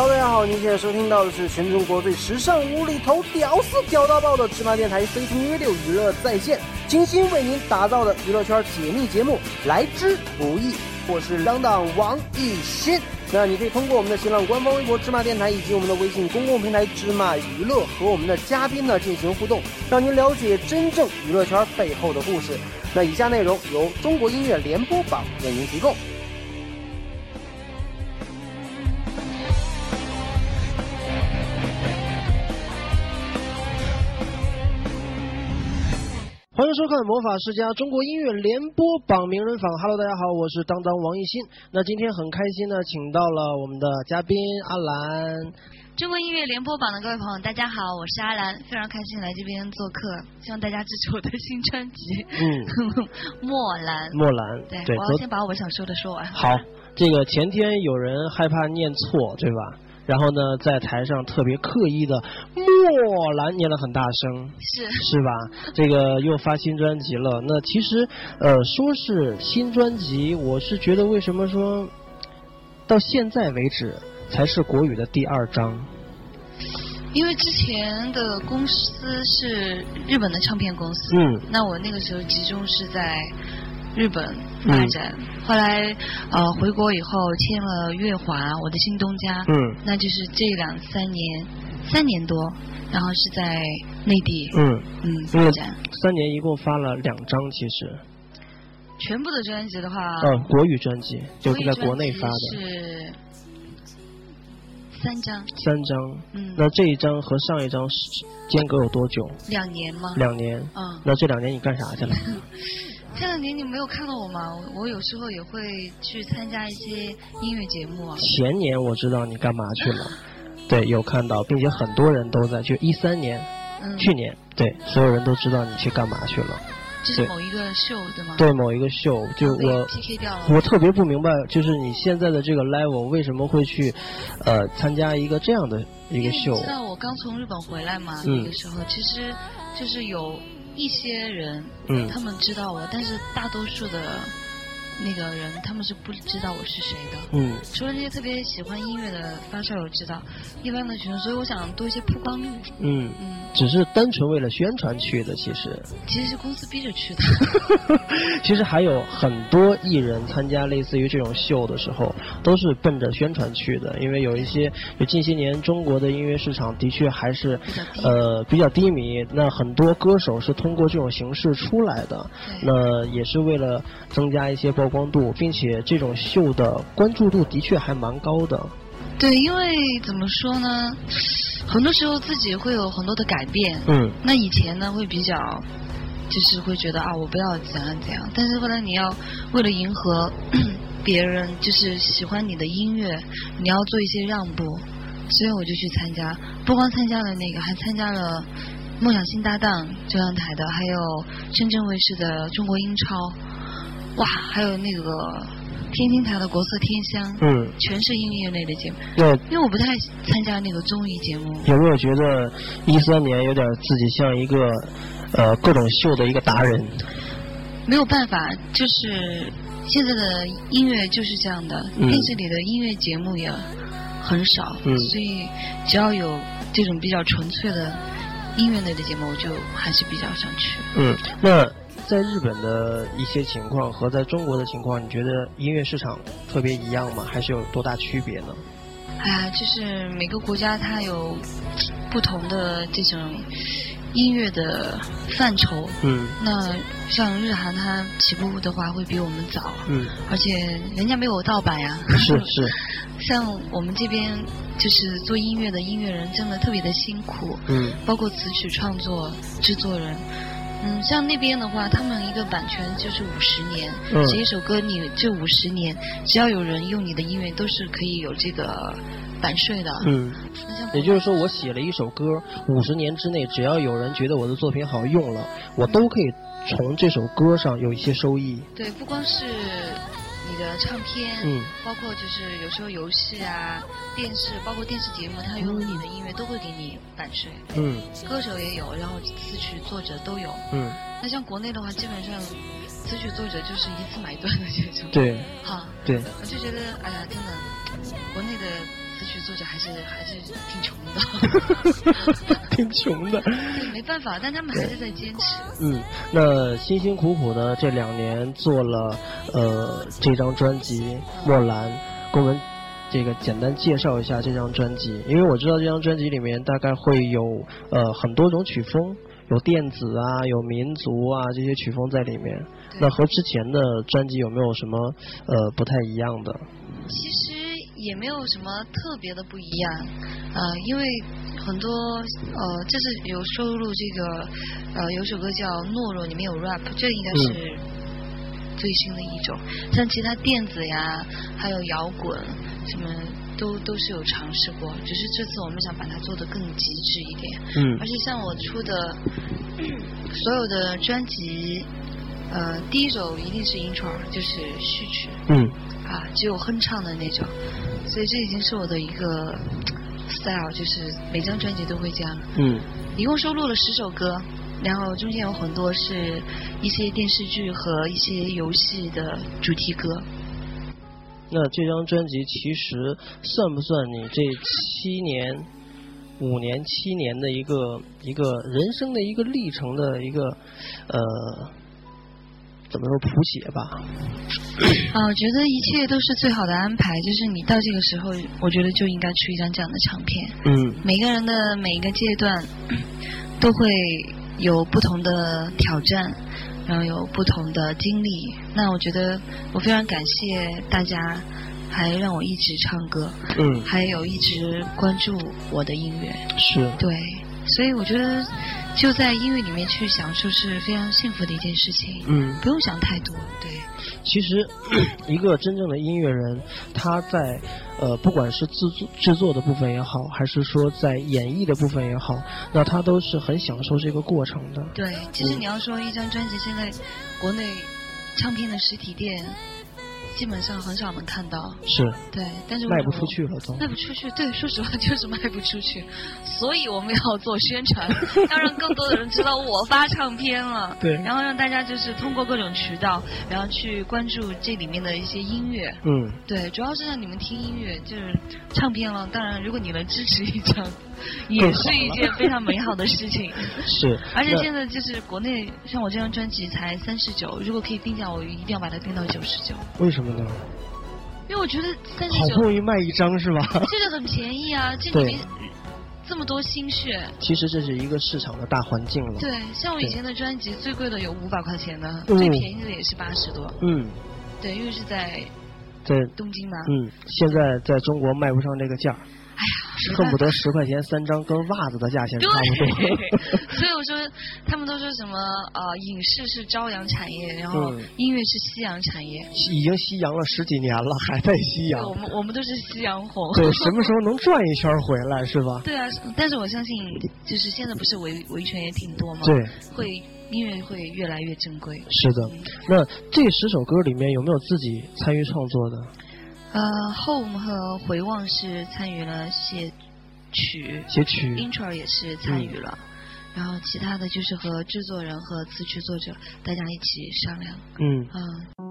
Hello，大家好，您现在收听到的是全中国最时尚、无厘头、屌丝、屌到爆的芝麻电台飞听约六娱乐在线，精心为您打造的娱乐圈解密节目，来之不易。我是当当王艺新。那你可以通过我们的新浪官方微博芝麻电台以及我们的微信公共平台芝麻娱乐和我们的嘉宾呢进行互动，让您了解真正娱乐圈背后的故事。那以下内容由中国音乐联播榜为您提供。欢迎收看《魔法世家》中国音乐联播榜名人坊。Hello，大家好，我是当当王艺兴。那今天很开心呢，请到了我们的嘉宾阿兰。中国音乐联播榜的各位朋友，大家好，我是阿兰，非常开心来这边做客，希望大家支持我的新专辑。嗯，莫兰。莫兰。对，对，我要先把我想说的说完。好，这个前天有人害怕念错，对吧？然后呢，在台上特别刻意的莫兰念了很大声，是是吧？这个又发新专辑了。那其实呃，说是新专辑，我是觉得为什么说到现在为止才是国语的第二张？因为之前的公司是日本的唱片公司，嗯，那我那个时候集中是在日本发展，后来呃回国以后签了乐华，我的新东家，嗯，那就是这两三年三年多，然后是在内地，嗯。嗯发展。三年一共发了两张，其实。全部的专辑的话，嗯，国语专辑就是在国内发的。是三张，三张，嗯，那这一张和上一张是间隔有多久？两年吗？两年，嗯，那这两年你干啥去了？这两年你没有看到我吗？我我有时候也会去参加一些音乐节目啊。前年我知道你干嘛去了，对，有看到，并且很多人都在，就一三年，嗯，去年，对，所有人都知道你去干嘛去了。这是某一个秀对吗？对，某一个秀，就我 PK 掉了。我特别不明白，就是你现在的这个 level 为什么会去，呃，参加一个这样的一个秀因为你？知道我刚从日本回来嘛，嗯那个时候其实就是有一些人，嗯。他们知道我，但是大多数的那个人他们是不知道我是谁的。嗯除了那些特别喜欢音乐的发烧友知道，一般的群众，所以我想多一些曝光率。嗯，嗯，只是单纯为了宣传去的，其实。其实是公司逼着去的。其实还有很多艺人参加类似于这种秀的时候，都是奔着宣传去的，因为有一些，就近些年中国的音乐市场的确还是呃比较低迷，那很多歌手是通过这种形式出来的，那也是为了增加一些曝光度，并且这种秀的关注度的确还蛮高的。对，因为怎么说呢，很多时候自己会有很多的改变。嗯那以前呢，会比较，就是会觉得啊，我不要怎样怎样。但是后来你要为了迎合 别人，就是喜欢你的音乐，你要做一些让步。所以我就去参加，不光参加了那个，还参加了梦想新搭档中央台的，还有深圳卫视的中国英超，哇，还有那个天津台的国色天香。嗯，全是音乐类的节目，对因为我不太参加那个综艺节目。有没有觉得一三年有点自己像一个呃各种秀的一个达人？没有办法，就是现在的音乐就是这样的，嗯电视里的音乐节目也很少，嗯所以只要有这种比较纯粹的音乐类的节目，我就还是比较想去。嗯，那在日本的一些情况和在中国的情况，你觉得音乐市场特别一样吗？还是有多大区别呢？哎呀，就是每个国家它有不同的这种音乐的范畴。嗯那像日韩，它起步的话会比我们早，嗯，而且人家没有盗版呀。是 是，像我们这边就是做音乐的音乐人，真的特别的辛苦，嗯包括词曲创作、制作人。嗯，像那边的话，他们一个版权就是五十年，嗯写一首歌你这五十年，只要有人用你的音乐，都是可以有这个版税的。嗯，也就是说，我写了一首歌，五十年之内，只要有人觉得我的作品好用了，我都可以从这首歌上有一些收益。对，不光是你的唱片，嗯包括就是有时候游戏啊、电视，包括电视节目，它用你的音乐都会给你版税。嗯歌手也有，然后词曲作者都有。嗯，那像国内的话，基本上词曲作者就是一次买断的这种。对哈，对，我就觉得，哎呀，真的，国内的词曲作者还是还是挺穷的，挺穷的。对，没办法，但他们还是在坚持。嗯，那辛辛苦苦的这两年做了呃这张专辑《莫兰》，给我们这个简单介绍一下这张专辑，因为我知道这张专辑里面大概会有呃很多种曲风，有电子啊，有民族啊这些曲风在里面。那和之前的专辑有没有什么呃不太一样的？其实也没有什么特别的不一样，呃，因为很多呃，这是有收录这个呃有首歌叫《懦弱》，里面有 rap，这应该是最新的一种。像其他电子呀，还有摇滚，什么都都是有尝试过，只是这次我们想把它做得更极致一点。嗯。而且像我出的 所有的专辑。呃，第一首一定是 intro，就是序曲。嗯。啊，只有哼唱的那种，所以这已经是我的一个 style，就是每张专辑都会这样。嗯。一共收录了十首歌，然后中间有很多是一些电视剧和一些游戏的主题歌。那这张专辑其实算不算你这七年、五年、七年的一个一个人生的一个历程的一个呃？怎么说谱写吧？啊，我觉得一切都是最好的安排。就是你到这个时候，我觉得就应该出一张这样的唱片。嗯。每个人的每一个阶段都会有不同的挑战，然后有不同的经历。那我觉得我非常感谢大家，还让我一直唱歌。嗯。还有一直关注我的音乐。是。对，所以我觉得。就在音乐里面去享受是非常幸福的一件事情。嗯，不用想太多。对，其实一个真正的音乐人，他在呃，不管是制作制作的部分也好，还是说在演绎的部分也好，那他都是很享受这个过程的。对，其实你要说一张专辑，现在国内唱片的实体店。基本上很少能看到，是，对，但是卖不出去了都，卖不出去，对，说实话就是 卖不出去，所以我们要做宣传，要让更多的人知道我发唱片了，对，然后让大家就是通过各种渠道，然后去关注这里面的一些音乐，嗯，对，主要是让你们听音乐，就是唱片了。当然，如果你能支持一张，也是一件非常美好的事情，是，而且现在就是国内像我这张专辑才三十九，如果可以定价，我一定要把它定到九十九，为什么？因为我觉得三十九好不容易卖一张是吧？这个很便宜啊，这里面这么多心血。其实这是一个市场的大环境了。对，像我以前的专辑，最贵的有五百块钱的，最便宜的也是八十多。嗯。对，因为是在在东京嘛。嗯，现在在中国卖不上这个价。恨不得十块钱三张，跟袜子的价钱差不多。所以我说，他们都说什么呃，影视是朝阳产业，然后音乐是夕阳产业。已经夕阳了十几年了，还在夕阳。我们我们都是夕阳红。对，什么时候能转一圈回来是吧？对啊，但是我相信，就是现在不是维维权也挺多吗？对，会音乐会越来越正规。是的，那这十首歌里面有没有自己参与创作的？呃，Home 和回望是参与了写曲，写曲，Intro 也是参与了，然后其他的就是和制作人和词曲作者大家一起商量。嗯。嗯。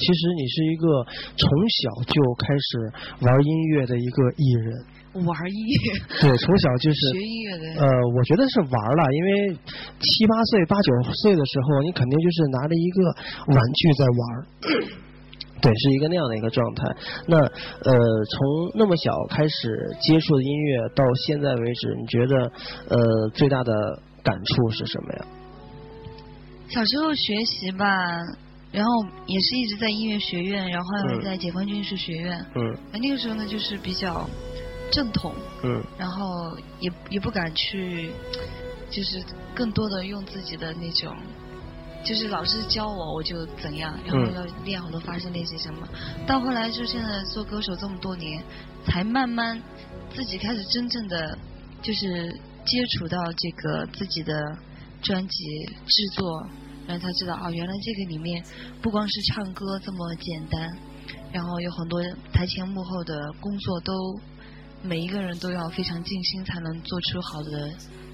其实你是一个从小就开始玩音乐的一个艺人，玩音乐，对，从小就是学音乐的，呃，我觉得是玩了，因为七八岁、八九岁的时候，你肯定就是拿着一个玩具在玩儿。对，是一个那样的一个状态。那呃，从那么小开始接触的音乐到现在为止，你觉得呃最大的感触是什么呀？小时候学习吧，然后也是一直在音乐学院，然后后来嗯在解放军艺术学院。嗯那那个时候呢，就是比较正统，嗯然后也也不敢去，就是更多的用自己的那种，就是老师教我我就怎样，然后嗯要练好多发声练习什么。到后来就现在做歌手这么多年，才慢慢自己开始真正的就是接触到这个自己的专辑制作，然后才知道啊，原来这个里面不光是唱歌这么简单，然后有很多台前幕后的工作都每一个人都要非常尽心才能做出好的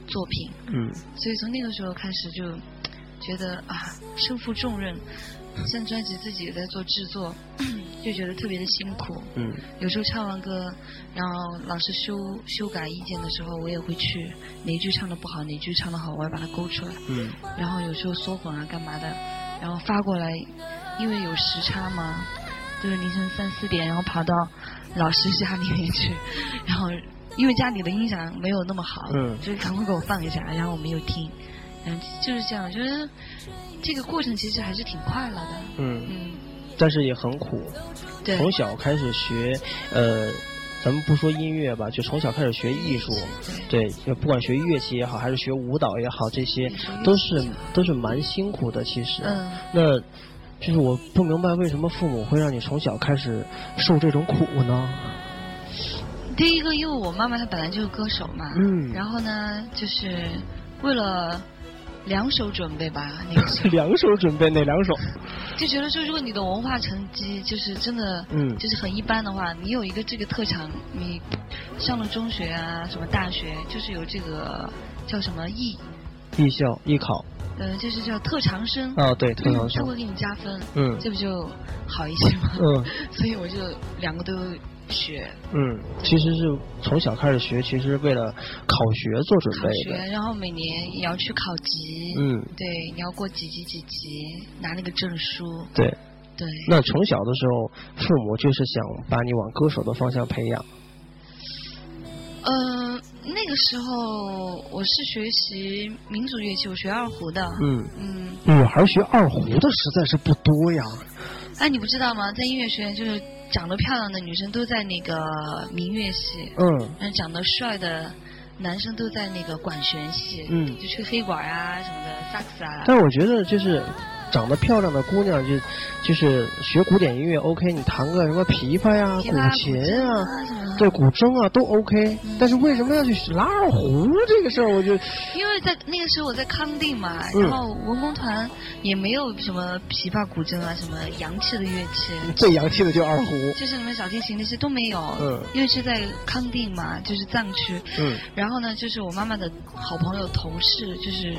作品。嗯所以从那个时候开始就觉得啊，身负重任，像专辑自己也在做制作，就觉得特别的辛苦。嗯有时候唱完歌，然后老师修修改意见的时候，我也会去哪句唱的不好，哪句唱的好，我要把它勾出来。嗯然后有时候缩混啊干嘛的，然后发过来，因为有时差嘛，就是凌晨三四点，然后跑到老师家里面去，然后因为家里的音响没有那么好，嗯就是赶快给我放一下，然后我没有听，嗯，就是这样。我觉得这个过程其实还是挺快乐的。嗯，嗯，但是也很苦。对，从小开始学，呃，咱们不说音乐吧，就从小开始学艺术，对，不管学乐器也好，还是学舞蹈也好，这些都是都是蛮辛苦的。其实，嗯，那就是我不明白为什么父母会让你从小开始受这种苦呢？第一个，因为我妈妈她本来就是歌手嘛，嗯然后呢，就是为了两手准备吧，那个 时候。两手准备哪两手？就觉得说，如果你的文化成绩就是真的，嗯。就是很一般的话，你有一个这个特长，你上了中学啊，什么大学，就是有这个叫什么艺，艺校艺考。呃，就是叫特长生，啊，对，特长生。他，会给你加分，嗯。这不就好一些吗？嗯。所以我就两个都学嗯，其实是从小开始学，其实为了考学做准考学，然后每年也要去考级，嗯，对，你要过几级几级，拿那个证书，对。对。那从小的时候，父母就是想把你往歌手的方向培养。呃，那个时候我是学习民族乐器，我学二胡的。嗯，嗯，女孩学二胡的实在是不多呀。哎，你不知道吗？在音乐学院，就是长得漂亮的女生都在那个民乐系，嗯但，长得帅的男生都在那个管弦系，嗯就吹黑管啊什么的，萨克斯啊。但我觉得就是长得漂亮的姑娘就就是学古典音乐 OK，你弹个什么琵琶呀、古琴筝啊。对古筝啊都 OK，、嗯但是为什么要去拉二胡这个事儿，我就因为在那个时候我在康定嘛，嗯然后文工团也没有什么琵琶、古筝啊，什么洋气的乐器，最洋气的就二胡。就是什么小提琴那些都没有。嗯因为是在康定嘛，就是藏区。嗯然后呢，就是我妈妈的好朋友同事，就是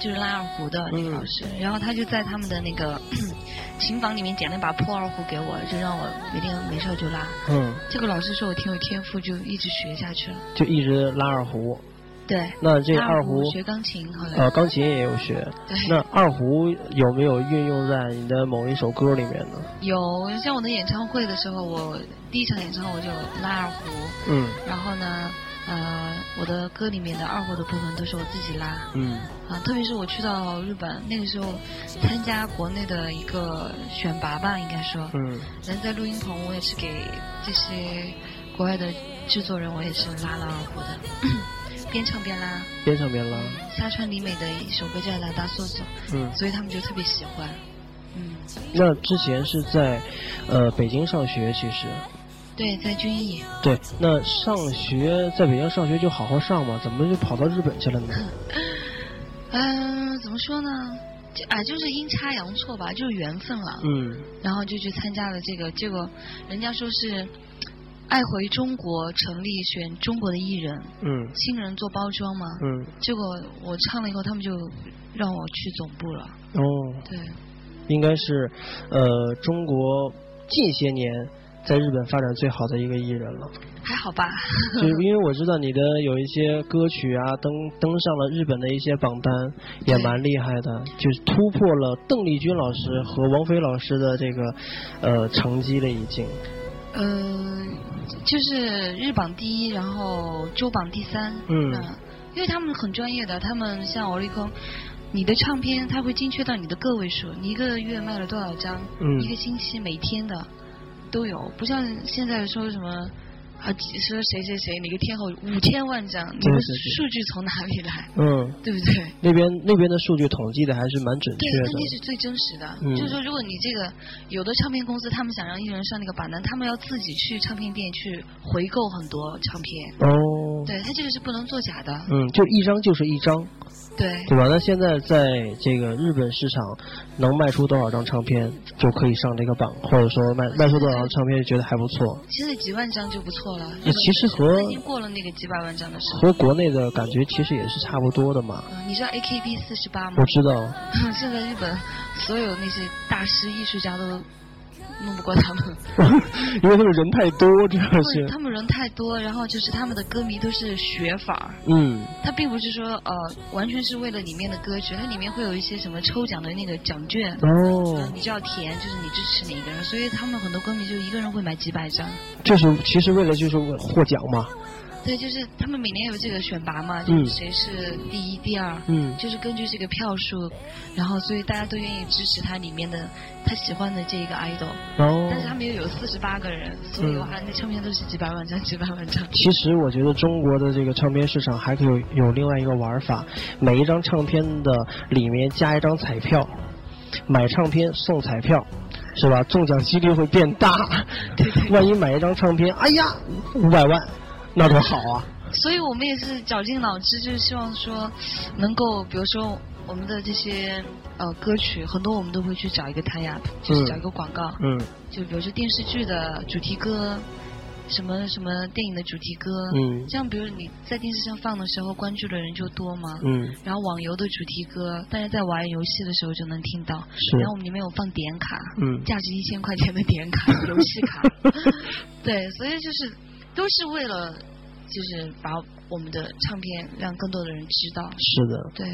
就是拉二胡的那个嗯老师，然后他就在他们的那个 琴房里面捡了一把破二胡给我，就让我每天没事就拉。嗯，这个老师说我挺有天赋，就一直学下去了。就一直拉二胡。对，那这拉二胡学钢琴后来。呃，钢琴也有学。对。那二胡有没有运用在你的某一首歌里面呢？有，像我的演唱会的时候，我第一场演唱会我就拉二胡，嗯然后呢，呃，我的歌里面的二胡的部分都是我自己拉。嗯啊，特别是我去到日本那个时候，参加国内的一个选拔吧，应该说，嗯人在录音棚，我也是给这些国外的制作人，我也是拉了二胡的，边唱边拉。边唱边拉。沙川里美的一首歌叫《拉达索索》，嗯，所以他们就特别喜欢。嗯，那之前是在呃北京上学，其实对，在军艺。对。那上学在北京上学就好好上嘛，怎么就跑到日本去了呢？嗯、怎么说呢？就啊，就是阴差阳错吧，就是缘分了。嗯然后就去参加了这个，结果人家说是爱回中国成立选中国的艺人，嗯新人做包装嘛。嗯结果我唱了以后，他们就让我去总部了。哦，对，应该是呃中国近些年在日本发展最好的一个艺人了。还好吧。就是因为我知道你的有一些歌曲啊，登登上了日本的一些榜单，也蛮厉害的，就是突破了邓丽君老师和王菲老师的这个呃成绩了，已经。呃，就是日榜第一，然后周榜第三。嗯因为他们很专业的，他们像欧力空。你的唱片，它会精确到你的个位数，你一个月卖了多少张，嗯一个星期每天的都有，不像现在说什么啊，说谁谁谁哪个天后五千万张，你的对对对数据从哪里来，嗯，对不对？那边那边的数据统计的还是蛮准确的对确，那。是最真实的。嗯就是说，如果你这个有的唱片公司，他们想让艺人上那个榜单，他们要自己去唱片店去回购很多唱片。哦，对他这个是不能作假的。嗯，就一张就是一张，对对吧？那现在在这个日本市场能卖出多少张唱片就可以上这个榜，或者说卖卖出多少张唱片就觉得还不错，现在几万张就不错了。也其实和已经过了那个几百万张的时候。和国内的感觉其实也是差不多的嘛。嗯你知道 AKB 四十八吗我？知道，现在日本所有那些大师艺术家都弄不过他们，因为他们人太多，主要是他们人太多，然后就是他们的歌迷都是学法儿，嗯他并不是说呃完全是为了里面的歌曲，它里面会有一些什么抽奖的那个奖券。哦呃，你就要填，就是你支持哪一个人，所以他们很多歌迷就一个人会买几百张。就是其实为了就是获奖嘛。对，就是他们每年有这个选拔嘛，就嗯是谁是第一、第二，嗯。就是根据这个票数，然后所以大家都愿意支持他里面的他喜欢的这一个 idol，哦。但是他们又有四十八个人，所以哇，那唱片都是几百万张、几百万张。其实我觉得中国的这个唱片市场还可以有有另外一个玩法，每一张唱片的里面加一张彩票，买唱片送彩票，是吧？中奖几率会变大。对对。万一买一张唱片，哎呀，五百万，那多好啊！所以我们也是绞尽脑汁，就是希望说，能够比如说我们的这些呃歌曲，很多我们都会去找一个 tie up，就是嗯找一个广告，嗯就比如说电视剧的主题歌，什么什么电影的主题歌，嗯这样比如你在电视上放的时候，关注的人就多嘛。嗯，然后网游的主题歌，大家在玩游戏的时候就能听到。是然后我们里面有放点卡，嗯价值一千块钱的点卡，游戏卡。对，所以就是都是为了，就是把我们的唱片让更多的人知道。是的。对。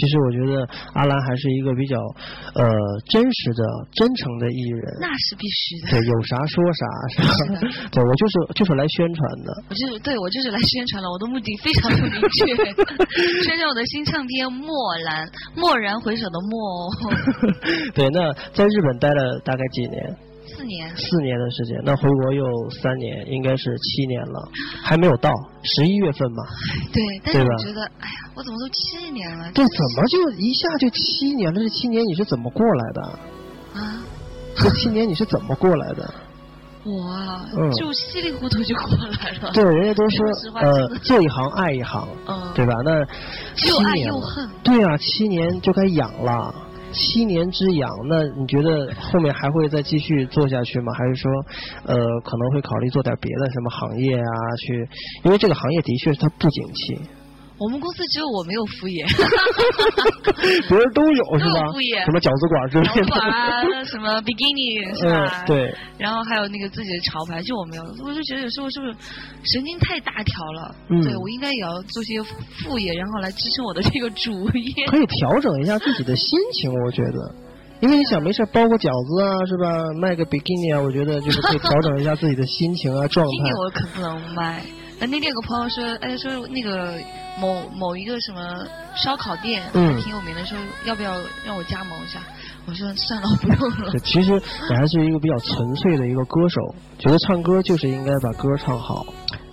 其实我觉得阿兰还是一个比较呃真实的、真诚的艺人。那是必须的。对，有啥说啥，是吧？对我就是就是来宣传的。我就是对我就是来宣传了，我的目的非常的明确，宣传我的新唱片《蓦然》，蓦然回首的蓦哦。对，那在日本待了大概几年？四年。四年的时间，那回国又三年，应该是七年了，还没有到十一月份嘛？对，但是我觉得，哎呀，我怎么都七年了？对怎么就一下就七年了？这七年你是怎么过来的？啊？这七年你是怎么过来的？我啊，嗯就稀里糊涂就过来了。对，人家都说呃做一行爱一行，嗯，对吧？那又爱又恨。对啊，七年就该养了。七年之痒，那你觉得后面还会再继续做下去吗？还是说，呃，可能会考虑做点别的什么行业啊？去，因为这个行业的确它不景气，我们公司只有我没有副业，别人都有是吧副业？什么饺子馆之类的。小馆啊，什么 bikini 是吧？嗯，。对，然后还有那个自己的潮牌，就我没有，我就觉得有时候是不是神经太大条了？嗯对我应该也要做些副业，然后来支撑我的这个主业。可以调整一下自己的心情，我觉得。因为你想没事包个饺子啊，是吧？卖个比基尼啊，我觉得就是可以调整一下自己的心情啊、状态。我可不能卖。那那天有个朋友说，哎，说那个某某一个什么烧烤店，嗯挺有名的，说要不要让我加盟一下？我说算了，我不用了，。其实我还是一个比较纯粹的一个歌手，觉得唱歌就是应该把歌唱好。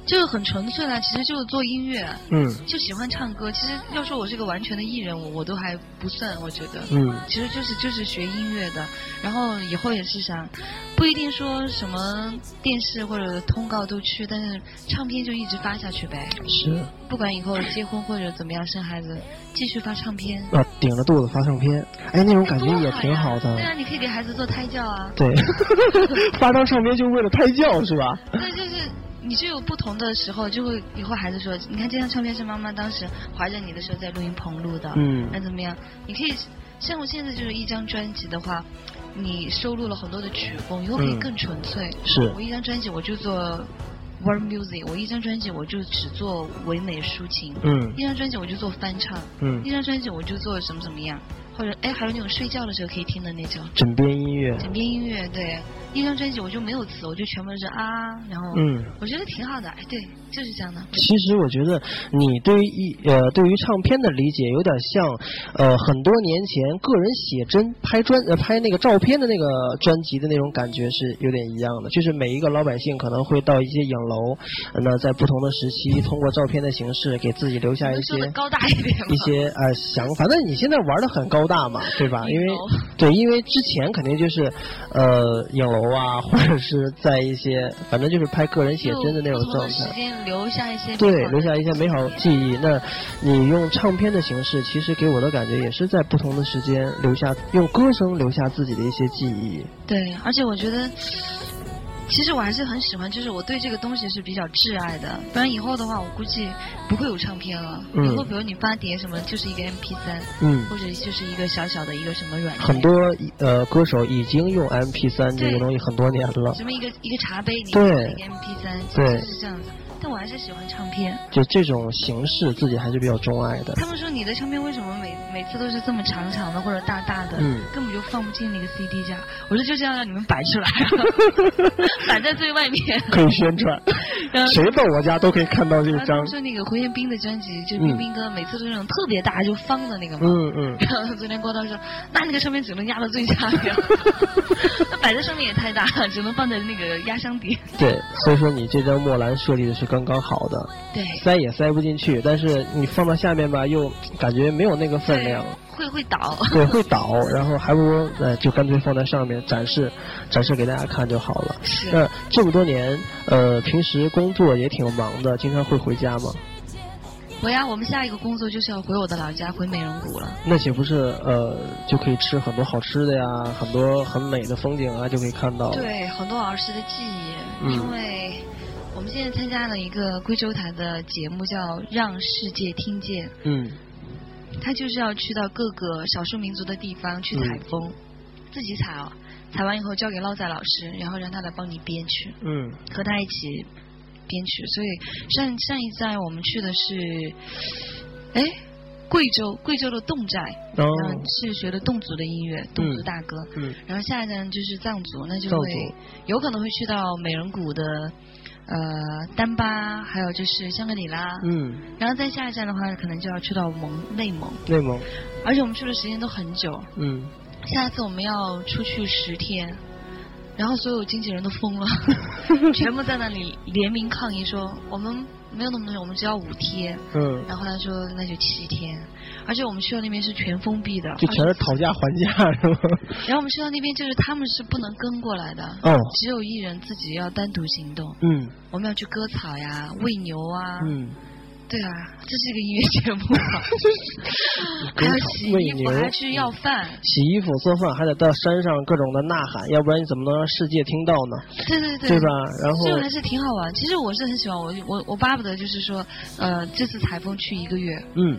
就是很纯粹啦，其实就是做音乐，嗯就喜欢唱歌。其实要说我是个完全的艺人，我我都还不算，我觉得。嗯其实就是就是学音乐的，然后以后也是想，不一定说什么电视或者通告都去，但是唱片就一直发下去呗。是不管以后结婚或者怎么样生孩子，继续发唱片，啊，顶着肚子发唱片，哎，那种感觉也挺好的。对啊，你可以给孩子做胎教啊。对，发张唱片就为了胎教是吧？对，就是你就有不同的时候，就会以后孩子说，你看这张唱片是妈妈当时怀着你的时候在录音棚录的，嗯。那怎么样？你可以像我现在就是一张专辑的话，你收录了很多的曲风，以后可以嗯。更纯粹。是。我一张专辑我就做 world music，我一张专辑我就只做唯美抒情，嗯。一张专辑我就做翻唱，嗯。一，张专辑我就做什么怎么样，或者哎还有那种睡觉的时候可以听的那种。枕边音乐。枕边音乐，对，一张专辑我就没有词，我就全部是啊，然后嗯，我觉得挺好的，哎，对，就是这样的。其实我觉得你对于一呃对于唱片的理解有点像呃很多年前个人写真拍专呃拍那个照片的那个专辑的那种感觉是有点一样的，就是每一个老百姓可能会到一些影楼，呃那在不同的时期通过照片的形式给自己留下一些高大一点吗？一些呃想法，那你现在玩的很高大嘛，对吧？因为对，因为之前肯定就是呃影楼啊，或者是在一些反正就是拍个人写真的那种状态。留下一些对，留下一些美好记忆。那你用唱片的形式，其实给我的感觉也是在不同的时间留下，用歌声留下自己的一些记忆。对，而且我觉得，其实我还是很喜欢，就是我对这个东西是比较挚爱的。不然以后的话，我估计不会有唱片了。嗯以后比如你发碟什么，就是一个 MP 三，嗯，或者就是一个小小的一个什么软件，很多呃歌手已经用 MP 三这个东西很多年了，什么一个一个茶杯，你对放一个 MP 三，对就是这样子。但我还是喜欢唱片。就这种形式自己还是比较钟爱的。他们说你的唱片为什么每每次都是这么长长的或者大大的，嗯根本就放不进那个 CD 架。我说就是要让你们摆出来，摆在最外面。可以宣传，谁到我家都可以看到这张然后他们。说那个胡彦斌的专辑，就冰冰哥每次都是那种特别大就方的那个嘛。嗯嗯，然后昨天郭涛说，那那个唱片只能压到最下面，那 摆在上面也太大，只能放在那个压箱底。对，所以说你这张墨兰设立的是刚刚好的，对，塞也塞不进去，但是你放到下面吧，又感觉没有那个分量。会会倒。对，会倒，然后还不如呃，就干脆放在上面展示，展示给大家看就好了。是那这么多年，呃，平时工作也挺忙的，经常会回家吗？回呀，我们下一个工作就是要回我的老家，回美人谷了。那岂不是呃，就可以吃很多好吃的呀，很多很美的风景啊，就可以看到。，对，很多儿时的记忆，嗯因为我们现在参加了一个贵州台的节目，叫《让世界听见》，嗯。他就是要去到各个少数民族的地方去采风，自己采哦，采完以后交给捞仔老师，然后让他来帮你编曲，嗯。和他一起编曲。所以上上一站我们去的是，哎，贵州贵州的侗寨，是学的侗族的音乐，侗族大歌。嗯然后下一站就是藏族，那就会有可能会去到美人谷的呃丹巴，还有就是香格里拉。嗯，然后再下一站的话，可能就要去到蒙内蒙，内蒙，而且我们去的时间都很久。嗯下一次我们要出去十天，然后所有经纪人都疯了，全部在那里联名抗议说我们没有那么多，我们只要五天。嗯，然后他说那就七天，而且我们学校那边是全封闭的，就全是讨价还价是吗？然后我们学校那边就是他们是不能跟过来的，哦，只有一人自己要单独行动。嗯我们要去割草呀、喂牛啊，嗯，对啊，这是一个音乐节目啊，还要洗衣服，还要去要饭，洗衣服做饭还得到山上各种的呐喊，要不然你怎么能让世界听到呢？对对对，对吧？然后这个还是挺好玩。其实我是很喜欢，我我我巴不得就是说，呃，这次台风去一个月，嗯，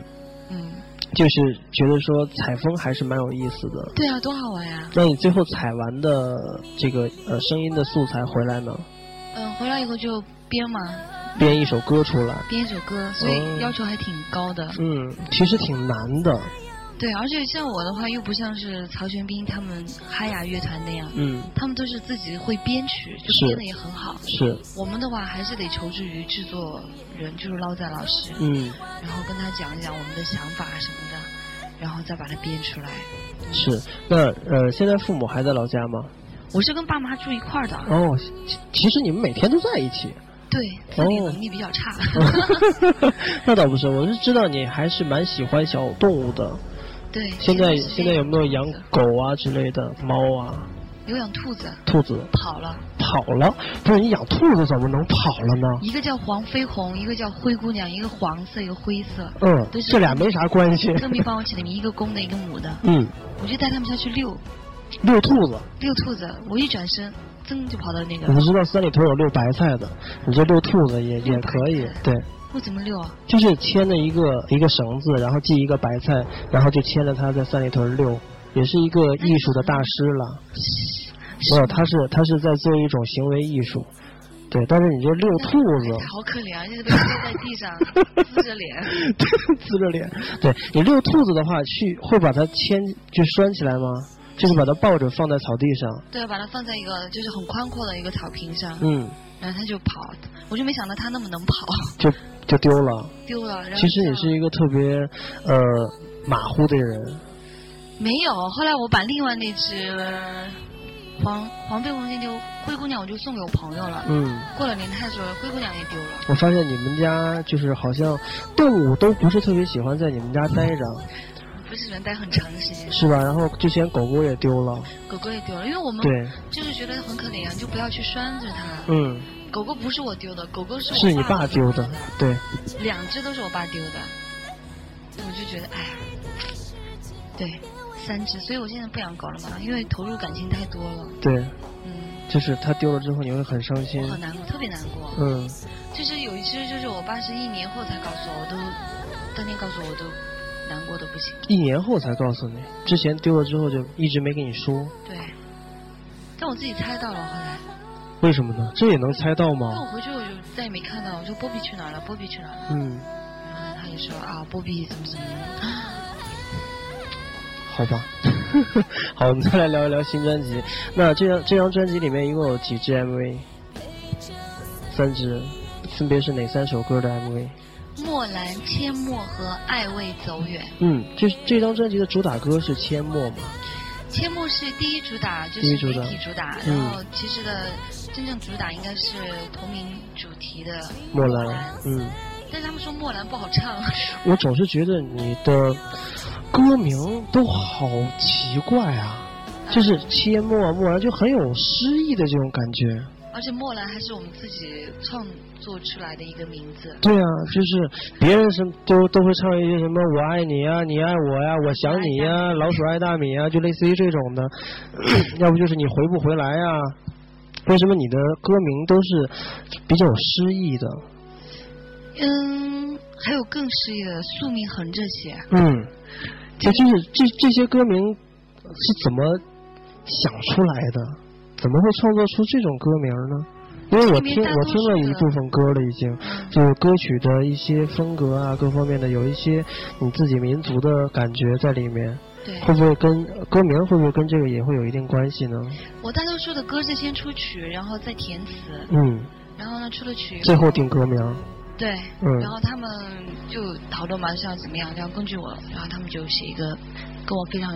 嗯，就是觉得说采风还是蛮有意思的。对啊，多好玩呀！那你最后采完的这个呃声音的素材回来呢，嗯、回来以后就编嘛，编一首歌出来，编一首歌，所以要求还挺高的。嗯，其实挺难的，对，而且像我的话，又不像是曹玄彬他们哈雅乐团那样，嗯，他们都是自己会编曲，就是编的也很好。是，我们的话还是得求助于制作人，就是捞仔老师，嗯，然后跟他讲一讲我们的想法什么的，然后再把它编出来。是。那呃，现在父母还在老家吗？我是跟爸妈住一块儿的，哦，其其实你们每天都在一起。对，自理哦能力比较差。那倒不是，我是知道你还是蛮喜欢小动物的。对，现在现在有没有养狗啊之类的，猫啊、有养兔子，兔子？跑了，跑了？不是你养兔子怎么能跑了呢？一个叫黄飞鸿，一个叫灰姑娘，一个黄色，一个灰色，嗯都，是这俩没啥关系。歌迷帮我起的名，一个公的，一个母的。嗯，我就带他们下去遛，遛兔子。遛兔子。我一转身，噌就跑到那个我知道山里头有遛白菜的，你这遛兔子也也可以。对，我怎么遛啊？就是牵着一个一个绳子，然后系一个白菜，然后就牵着它在三里屯遛，也是一个艺术的大师了。没有，他是他是在做一种行为艺术。对，但是你这遛兔子，好可怜啊，就是被摔在地上，呲着脸。呲着脸。对你遛兔子的话，去会把它牵就拴起来吗？就是把它抱着放在草地上。对，把它放在一个就是很宽阔的一个草坪上，嗯，然后它就跑。我就没想到它那么能跑，就就丢了。丢了。然后其实也是一个特别呃马虎的人。没有，后来我把另外那只黄黄飞鸿先丢，灰姑娘我就送给我朋友了。嗯，过了年太久了灰姑娘也丢了，我发现你们家就是好像动物都不是特别喜欢在你们家待着，不是人待很长的时间，是吧？然后之前狗狗也丢了，狗狗也丢了，因为我们对，就是觉得很可怜啊，就不要去拴着它。嗯，狗狗不是我丢的，狗狗是我是你爸爸丢的，对，两只都是我爸丢的，我就觉得哎呀，对，三只，所以我现在不养狗了嘛，因为投入感情太多了，对，嗯，就是它丢了之后你会很伤心。我，很难过，特别难过。嗯，就是有一只，就是我爸是一年后才告诉我，我都当天告诉我，我都难过的不行。一年后才告诉你，之前丢了之后就一直没跟你说，对，但我自己猜到了，后来，为什么呢？这也能猜到吗？那？我回去我就再也没看到，我说波比去哪儿了？波比去哪儿了？嗯，然后他就说啊，波比怎么怎么样。好吧，好，我们再来聊一聊新专辑。那这张这张专辑里面一共有几支 MV？三支，分别是哪三首歌的 MV？墨兰、阡陌和爱未走远。嗯，这这张专辑的主打歌是《阡陌》嘛？阡陌是第一主打，就是媒第一主打主打，嗯然后其实的真正主打应该是同名主题的莫兰。嗯，但是他们说莫兰不好唱，我总是觉得你的歌名都好奇怪啊，就是切莫、莫兰，就很有诗意的这种感觉。而且莫兰还是我们自己创作出来的一个名字。对啊，就是别人什么都都会唱一些什么“我爱你啊，你爱我呀，我想你呀，老鼠爱大米啊”，就类似于这种的。要不就是你回不回来呀？为什么你的歌名都是比较有诗意的？嗯，还有更诗意的“宿命横这些嗯，这就是这这些歌名是怎么想出来的？怎么会创作出这种歌名呢？因为我听我听了一部分歌了，已经就是歌曲的一些风格啊，各方面的有一些你自己民族的感觉在里面，”。对，会不会跟歌名会不会跟这个也会有一定关系呢？我大多数的歌是先出曲，然后再填词，嗯，然后呢出了曲，最后定歌名，对，嗯。然后他们就讨论嘛，是要怎么样，然后根据我，然后他们就写一个跟我非常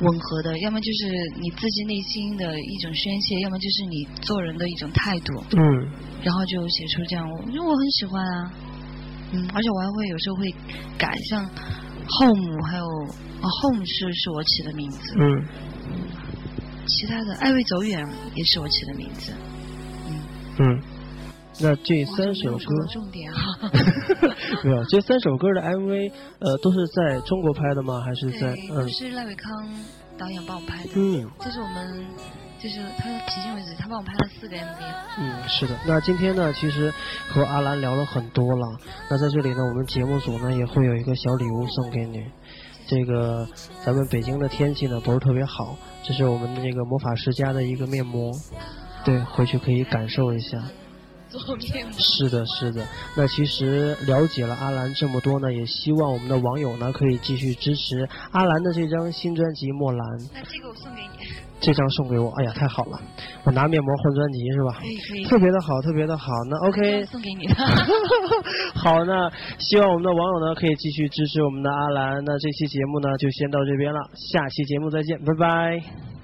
吻合的，要么就是你自己内心的一种宣泄，要么就是你做人的一种态度，嗯。然后就写出这样，我因为我很喜欢啊，嗯，而且我还会有时候会改，像 home 还有啊 home 是是我起的名字，嗯。其他的爱未走远也是我起的名字，嗯，嗯。那这三首歌重点啊，没有，这三首歌的 MV 呃都是在中国拍的吗？还是在，嗯。是赖伟康导演帮我拍的，嗯。这是我们就是他迄今为止他帮我拍了四个 MV，嗯，是的。那今天呢，其实和阿兰聊了很多了。那在这里呢，我们节目组呢也会有一个小礼物送给你。这个咱们北京的天气呢不是特别好，这是我们的这个魔法师家的一个面膜，对，回去可以感受一下。做面膜。是的，是的。那其实了解了阿兰这么多呢，也希望我们的网友呢可以继续支持阿兰的这张新专辑《墨兰》，那这个我送给你，这张送给我，哎呀，太好了！我拿面膜换专辑是吧可？以可以，特别的好，特别的好。那 OK，送给你的。好，那希望我们的网友呢可以继续支持我们的阿兰。那这期节目呢就先到这边了，下期节目再见，拜拜。